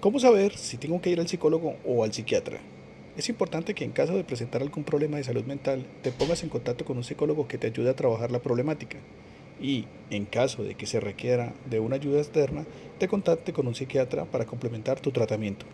¿Cómo saber si tengo que ir al psicólogo o al psiquiatra? Es importante que en caso de presentar algún problema de salud mental te pongas en contacto con un psicólogo que te ayude a trabajar la problemática y, en caso de que se requiera de una ayuda externa, te contacte con un psiquiatra para complementar tu tratamiento.